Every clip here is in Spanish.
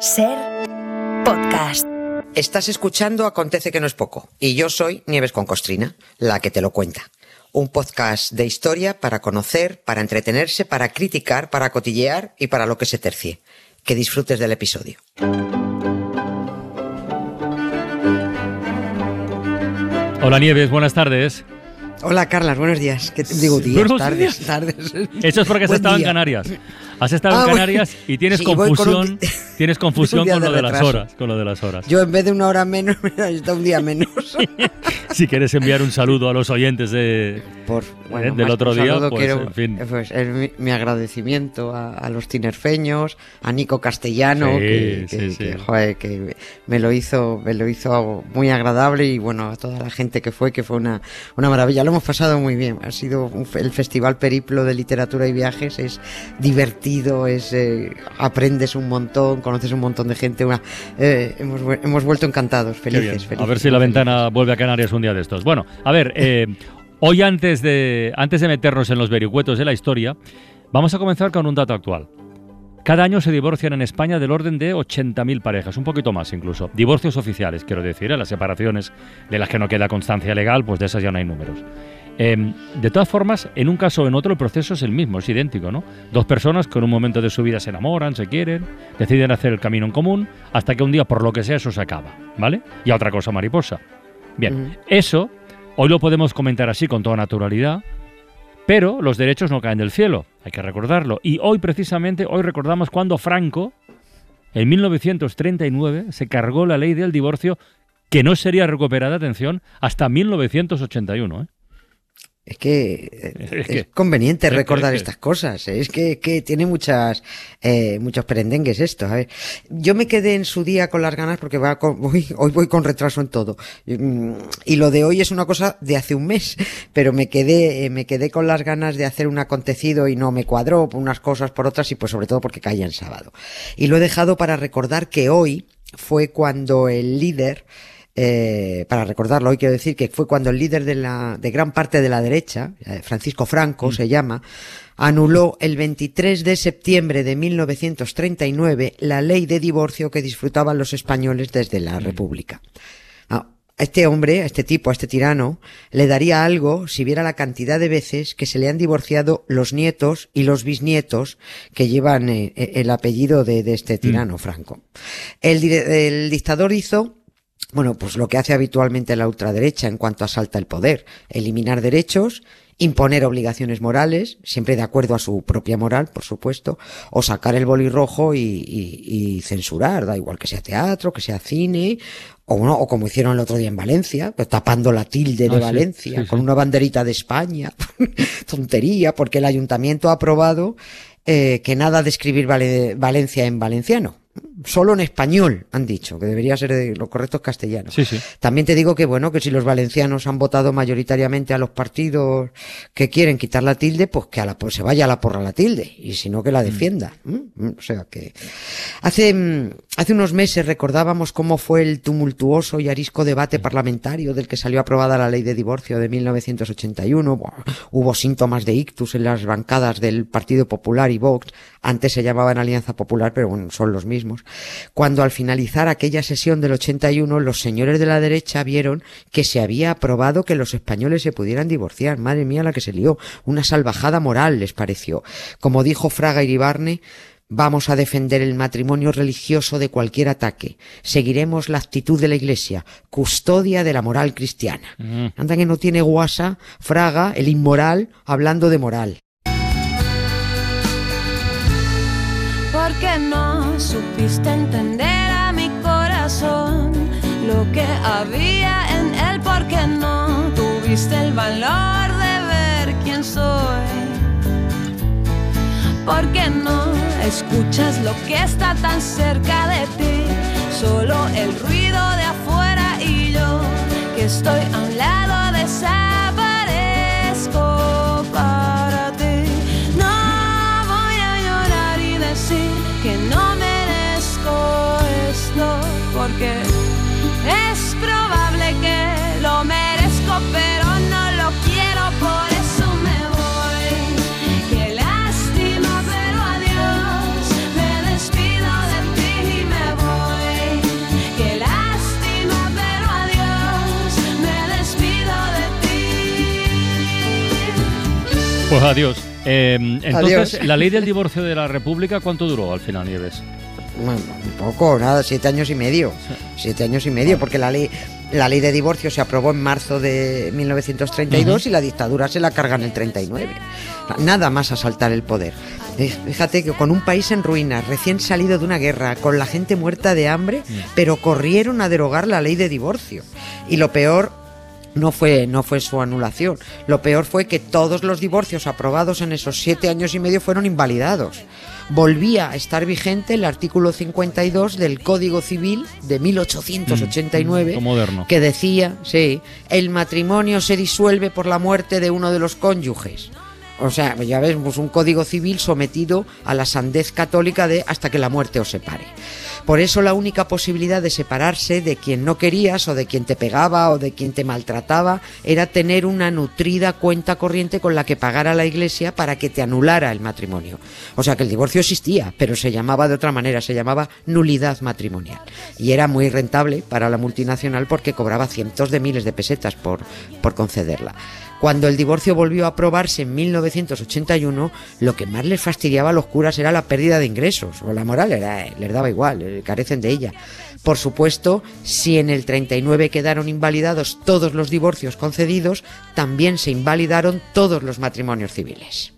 Ser podcast. Estás escuchando Acontece que no es poco y yo soy Nieves con Costrina, la que te lo cuenta. Un podcast de historia para conocer, para entretenerse, para criticar, para cotillear y para lo que se tercie. Que disfrutes del episodio. Hola Nieves, buenas tardes. Hola Carlas, buenos días. ¿Qué te digo días, Buenos tardes, días. tardes. Eso es porque has estado en. Canarias. Has estado Ah, en bueno. Canarias y tienes Sí, un confusión, di- tienes confusión con de lo de las retraso. horas, con lo de las horas. Yo en vez de una hora menos, mira, está un día menos. Si quieres enviar un saludo a los oyentes de Por, del más otro que un día, pues, quiero, en fin. eh, pues, el- mi, mi agradecimiento a, a los tinerfeños, a Nico Castellano, Sí, que, que- sí. que, joder, que me lo hizo, me lo hizo muy agradable y bueno, a toda la gente que fue, que fue una, una maravilla. Lo hemos pasado muy bien. Ha sido un el Festival Periplo de Literatura y Viajes, es divertido, es eh, aprendes un montón, conoces un montón de gente. una- eh, hemos, hemos vuelto encantados, felices, felices. A ver si la ventana vuelve a Canarias un día de estos. Bueno, a ver, eh, hoy antes de, antes de meternos en los vericuetos de la historia, vamos a comenzar con un dato actual. Cada año se divorcian en España del orden de 80.000 parejas, un poquito más incluso. Divorcios oficiales, quiero decir, ¿eh? las separaciones de las que no queda constancia legal, pues de esas ya no hay números. Eh, de todas formas, en un caso o en otro el proceso es el mismo, es idéntico, ¿no? Dos personas que en un momento de su vida se enamoran, se quieren, deciden hacer el camino en común, hasta que un día, por lo que sea, eso se acaba, ¿vale? Y a otra cosa mariposa. Bien, Ujú. eso hoy lo podemos comentar así con toda naturalidad, pero los derechos no caen del cielo, hay que recordarlo. Y hoy precisamente, hoy recordamos cuando Franco, en 1939, se cargó la ley del divorcio que no sería recuperada, atención, hasta 1981. ¿eh? Es que eh, Es es, que- conveniente es que- recordar que- estas cosas. Es que, que tiene muchas, eh, muchos perendengues esto. A ver, yo me quedé en su día con las ganas porque va con- voy- hoy voy con retraso en todo. Mm, Y lo de hoy es una cosa de hace un mes, pero me quedé, eh, me quedé con las ganas de hacer un acontecido y no me cuadró por unas cosas por otras y pues sobre todo porque caía en sábado. Y lo he dejado para recordar que hoy fue cuando el líder eh, para recordarlo hoy quiero decir que fue cuando el líder de la de gran parte de la derecha, eh, Francisco Franco se llama, anuló el 23 de septiembre de 1939 la ley de divorcio que disfrutaban los españoles desde la República. Ah, a este hombre, a este tipo, a este tirano, le daría algo si viera la cantidad de veces que se le han divorciado los nietos y los bisnietos que llevan eh, el apellido de, de este tirano, Franco. El dictador hizo bueno, pues lo que hace habitualmente la ultraderecha en cuanto asalta el poder, eliminar derechos, imponer obligaciones morales, siempre de acuerdo a su propia moral, por supuesto, o sacar el boli rojo y, y- y censurar, da igual que sea teatro, que sea cine, o no, o como hicieron el otro día en Valencia, pues tapando la tilde de Ah, sí, Valencia sí, con sí. una banderita de España, tontería, porque el ayuntamiento ha aprobado eh, que nada de escribir Vale- Valencia en valenciano. Solo en español, han dicho, que debería ser de lo correcto es castellano. Sí, sí. También te digo que bueno, que si los valencianos han votado mayoritariamente a los partidos que quieren quitar la tilde, pues que a la, pues se vaya a la porra la tilde, y si no que la defienda. ¿m? ¿m? O sea que hace, mm, hace unos meses recordábamos cómo fue el tumultuoso y arisco debate parlamentario del que salió aprobada la ley de divorcio de 1981. Buah, hubo síntomas de ictus en las bancadas del Partido Popular y Vox. Antes se llamaban Alianza Popular, pero bueno, son los mismos. Cuando al finalizar aquella sesión del 81, los señores de la derecha vieron que se había aprobado que los españoles se pudieran divorciar. Madre mía la que se lió. Una salvajada moral les pareció. Como dijo Fraga Iribarne, Vamos a defender el matrimonio religioso de cualquier ataque. Seguiremos la actitud de la Iglesia, custodia de la moral cristiana. Mm. Anda que no tiene guasa, Fraga, el inmoral, hablando de moral. Porque no supiste entender a mi corazón. Lo que había en él, porque no tuviste el valor de ver quién soy, porque no escuchas lo que está tan cerca de ti, solo el ruido de afuera y yo que estoy a un lado Pues adiós. Eh, entonces, Adiós. la ley del divorcio de la República, ¿cuánto duró al final, Nieves? Bueno, un poco, nada, siete años y medio. Siete años y medio, porque la ley, la ley de divorcio se aprobó en marzo de 1932 y la dictadura se la carga en el 39. Nada más asaltar el poder. Eh, Fíjate que con un país en ruinas, recién salido de una guerra, con la gente muerta de hambre, pero corrieron a derogar la ley de divorcio. Y lo peor no fue, no fue su anulación. Lo peor fue que todos los divorcios aprobados en esos siete años y medio fueron invalidados. Volvía a estar vigente el artículo 52 del Código Civil de 1889 Mm, moderno. que decía, sí, el matrimonio se disuelve por la muerte de uno de los cónyuges. O sea, ya ves, pues un código civil sometido a la sandez católica de hasta que la muerte os separe. Por eso la única posibilidad de separarse de quien no querías o de quien te pegaba o de quien te maltrataba era tener una nutrida cuenta corriente con la que pagara la iglesia para que te anulara el matrimonio. O sea que el divorcio existía, pero se llamaba de otra manera, se llamaba nulidad matrimonial. Y era muy rentable para la multinacional porque cobraba cientos de miles de pesetas por, por concederla. Cuando el divorcio volvió a aprobarse en 1981, lo que más les fastidiaba a los curas era la pérdida de ingresos, o la moral era, les daba igual, eh, carecen de ella. Por supuesto, si en el 39 quedaron invalidados todos los divorcios concedidos, también se invalidaron todos los matrimonios civiles.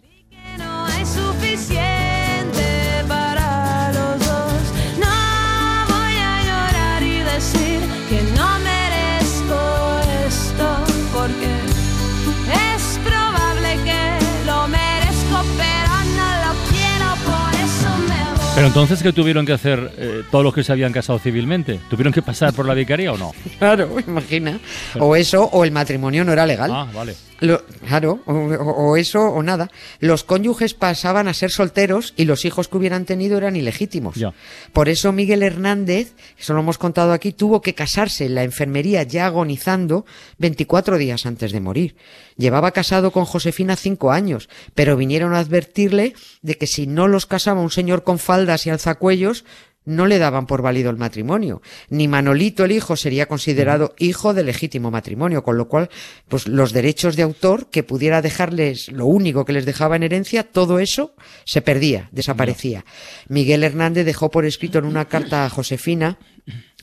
Pero entonces, ¿qué tuvieron que hacer eh, todos los que se habían casado civilmente? ¿Tuvieron que pasar por la vicaría o no? Claro, imagina. O eso, o el matrimonio no era legal. Ah, vale. Lo- claro, o, eso o nada. Los cónyuges pasaban a ser solteros y los hijos que hubieran tenido eran ilegítimos. Ya. Por eso Miguel Hernández, eso lo hemos contado aquí, tuvo que casarse en la enfermería ya agonizando 24 días antes de morir. Llevaba casado con Josefina cinco años, pero vinieron a advertirle de que si no los casaba un señor con faldas y alzacuellos, no le daban por válido el matrimonio. Ni Manolito el hijo sería considerado hijo de legítimo matrimonio, con lo cual, pues los derechos de autor que pudiera dejarles lo único que les dejaba en herencia, todo eso se perdía, desaparecía. Miguel Hernández dejó por escrito en una carta a Josefina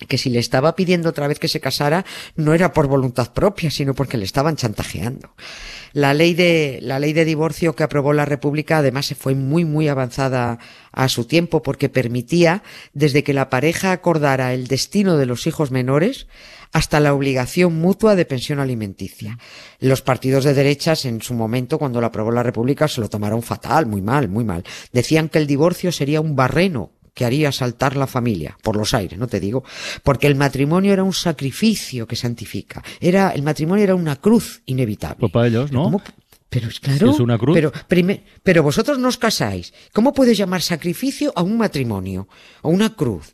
que si le estaba pidiendo otra vez que se casara no era por voluntad propia, sino porque le estaban chantajeando. La ley de la ley de divorcio que aprobó la República además se fue muy muy avanzada a su tiempo porque permitía desde que la pareja acordara el destino de los hijos menores hasta la obligación mutua de pensión alimenticia. Los partidos de derechas en su momento cuando la aprobó la República se lo tomaron fatal, muy mal, muy mal. Decían que el divorcio sería un barreno que haría saltar la familia por los aires, no te digo, porque el matrimonio era un sacrificio que santifica, era el matrimonio era una cruz inevitable. Pues para ellos, ¿no? Pero es claro. es una cruz. Pero, pero vosotros no os casáis. ¿Cómo puedes llamar sacrificio a un matrimonio? O una cruz.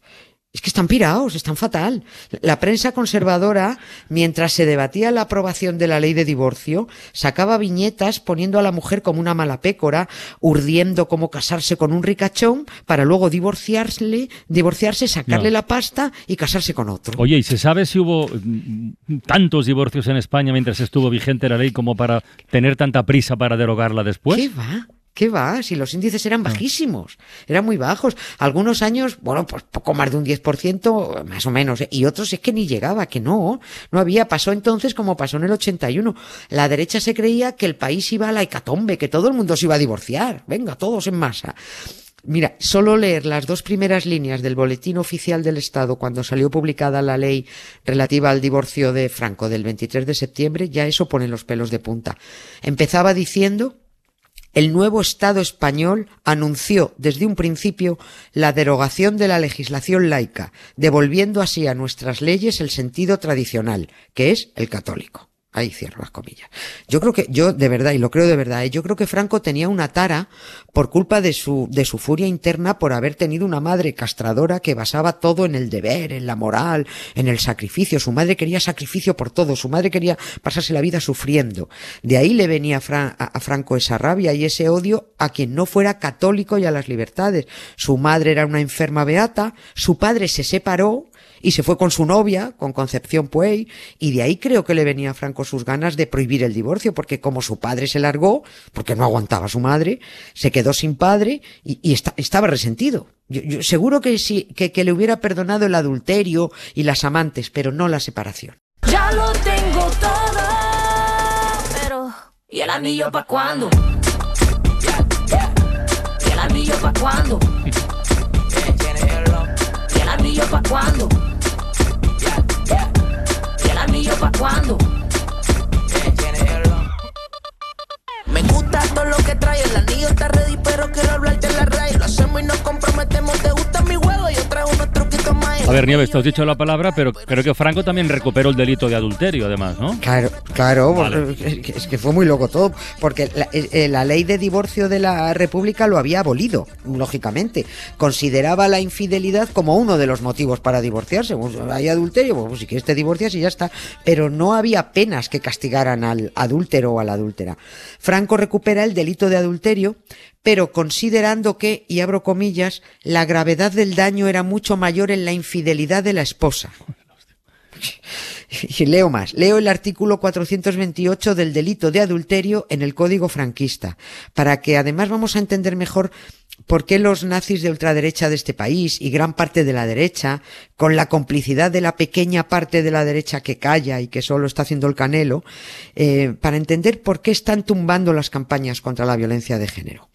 Es que están pirados, están fatal. La prensa conservadora, mientras se debatía la aprobación de la ley de divorcio, sacaba viñetas poniendo a la mujer como una mala pécora, urdiendo cómo casarse con un ricachón, para luego divorciarse, divorciarse, sacarle No. la pasta y casarse con otro. Oye, ¿y se sabe si hubo mm, tantos divorcios en España mientras estuvo vigente la ley como para tener tanta prisa para derogarla después? ¿Qué va? ¿Qué va? Si los índices eran bajísimos, eran muy bajos. Algunos años, bueno, pues poco más de un 10%, más o menos, ¿eh? y otros es que ni llegaba, que no, no había. Pasó entonces como pasó en el 81. La derecha se creía que el país iba a la hecatombe, que todo el mundo se iba a divorciar. Venga, todos en masa. Mira, solo leer las dos primeras líneas del Boletín Oficial del Estado cuando salió publicada la ley relativa al divorcio de Franco del 23 de septiembre, ya eso pone los pelos de punta. Empezaba diciendo el nuevo Estado español anunció desde un principio la derogación de la legislación laica, devolviendo así a nuestras leyes el sentido tradicional, que es el católico. Ahí cierro las comillas. Yo creo que, yo de verdad, y lo creo de verdad, ¿eh? yo creo que Franco tenía una tara por culpa de su, de su furia interna por haber tenido una madre castradora que basaba todo en el deber, en la moral, en el sacrificio. Su madre quería sacrificio por todo, su madre quería pasarse la vida sufriendo. De ahí le venía a, Fra- a- a Franco esa rabia y ese odio a quien no fuera católico y a las libertades. Su madre era una enferma beata, su padre se separó, y se fue con su novia, con Concepción Puey, y de ahí creo que le venía a Franco sus ganas de prohibir el divorcio, porque como su padre se largó, porque no aguantaba a su madre, se quedó sin padre y, y esta- estaba resentido. Yo, seguro que sí, que, le hubiera perdonado el adulterio y las amantes, pero no la separación. Ya lo tengo todo, pero ¿y el anillo pa' cuándo? ¿Y el anillo pa' cuándo? ¿Y el anillo pa' cuándo? A ver, Nieves, te has dicho la palabra, pero creo que Franco también recuperó el delito de adulterio, además, ¿no? Claro, claro, Vale. es que- fue muy loco todo, porque la, eh, la ley de divorcio de la República lo había abolido, lógicamente. Consideraba la infidelidad como uno de los motivos para divorciarse. Pues, hay adulterio, pues, si quieres te divorcias y ya está. Pero no había penas que castigaran al adúltero o a la adúltera. Franco recupera el delito de adulterio, pero considerando que, y abro comillas, la gravedad del daño era mucho mayor en la infidelidad de la esposa. Y leo más. Leo el artículo 428 del delito de adulterio en el Código franquista, para que además vamos a entender mejor por qué los nazis de ultraderecha de este país y gran parte de la derecha, con la complicidad de la pequeña parte de la derecha que calla y que solo está haciendo el canelo, eh, para entender por qué están tumbando las campañas contra la violencia de género.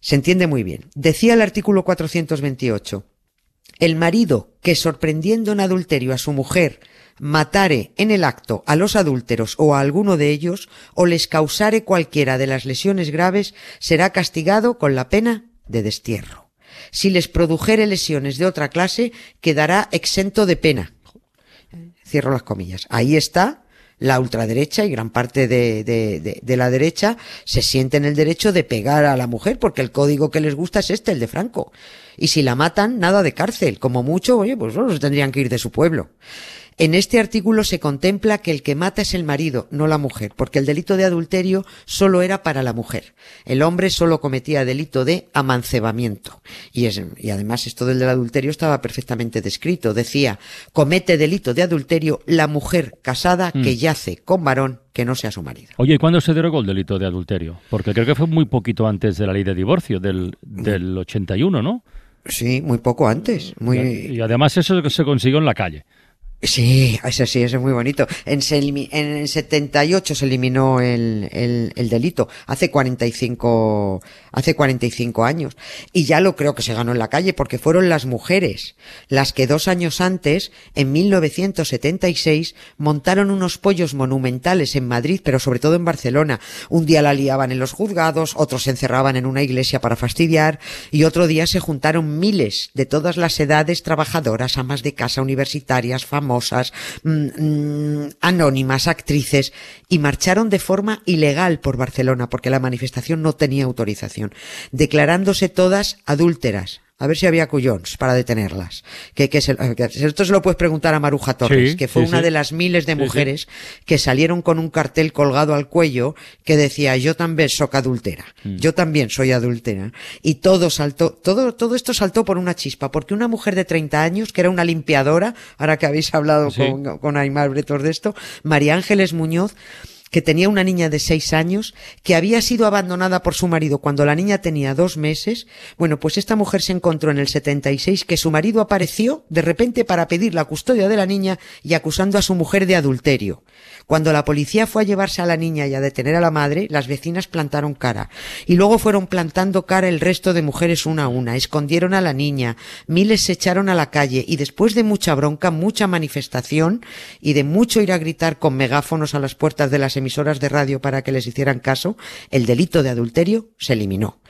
Se entiende muy bien. Decía el artículo 428. El marido que sorprendiendo en adulterio a su mujer matare en el acto a los adúlteros o a alguno de ellos o les causare cualquiera de las lesiones graves será castigado con la pena de destierro. Si les produjere lesiones de otra clase quedará exento de pena. Cierro las comillas. Ahí está la ultraderecha y gran parte de, de, de, de la derecha se sienten el derecho de pegar a la mujer porque el código que les gusta es este, el de Franco. Y si la matan, nada de cárcel. Como mucho, oye, pues se tendrían que ir de su pueblo. En este artículo se contempla que el que mata es el marido, no la mujer, porque el delito de adulterio solo era para la mujer. El hombre solo cometía delito de amancebamiento. Y, es, y además esto del, adulterio estaba perfectamente descrito. Decía, comete delito de adulterio la mujer casada que yace con varón que no sea su marido. Oye, ¿y cuándo se derogó el delito de adulterio? Porque creo que fue muy poquito antes de la ley de divorcio, del, del 81, ¿no? Sí, muy poco antes. Muy... Y además eso se consiguió en la calle. Sí, ese sí, ese es muy bonito. En, en el 78 se eliminó el, el, el delito, hace 45, hace 45 años. Y ya lo creo que se ganó en la calle porque fueron las mujeres las que dos años antes, en 1976, montaron unos pollos monumentales en Madrid, pero sobre todo en Barcelona. Un día la liaban en los juzgados, otros se encerraban en una iglesia para fastidiar y otro día se juntaron miles de todas las edades trabajadoras, amas de casa, universitarias, famosas, mm, mm, anónimas, actrices, y marcharon de forma ilegal por Barcelona porque la manifestación no tenía autorización, declarándose todas adúlteras. A ver si había cuyons para detenerlas. Que, que se- que esto se lo puedes preguntar a Maruja Torres, Sí, que fue sí, una sí. de las miles de mujeres que salieron con un cartel colgado al cuello que decía yo también soy adultera, Mm. yo también soy adultera. Y todo saltó, todo, todo esto saltó por una chispa, porque una mujer de 30 años, que era una limpiadora, ahora que habéis hablado con, con Aymar Bretos de esto, María Ángeles Muñoz, que tenía una niña de seis años, que había sido abandonada por su marido cuando la niña tenía dos meses. Bueno, pues esta mujer se encontró en el 76 que su marido apareció de repente para pedir la custodia de la niña y acusando a su mujer de adulterio. Cuando la policía fue a llevarse a la niña y a detener a la madre, las vecinas plantaron cara. Y luego fueron plantando cara el resto de mujeres una a una. Escondieron a la niña. Miles se echaron a la calle. Y después de mucha bronca, mucha manifestación y de mucho ir a gritar con megáfonos a las puertas de las emisoras de radio para que les hicieran caso, el delito de adulterio se eliminó.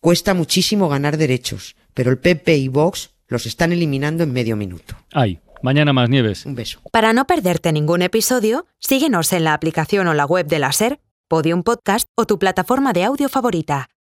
Cuesta muchísimo ganar derechos, pero el PP y Vox los están eliminando en medio minuto. Ay, mañana más nieves. Un beso. Para no perderte ningún episodio, síguenos en la aplicación o la web de la SER, Podium Podcast o tu plataforma de audio favorita.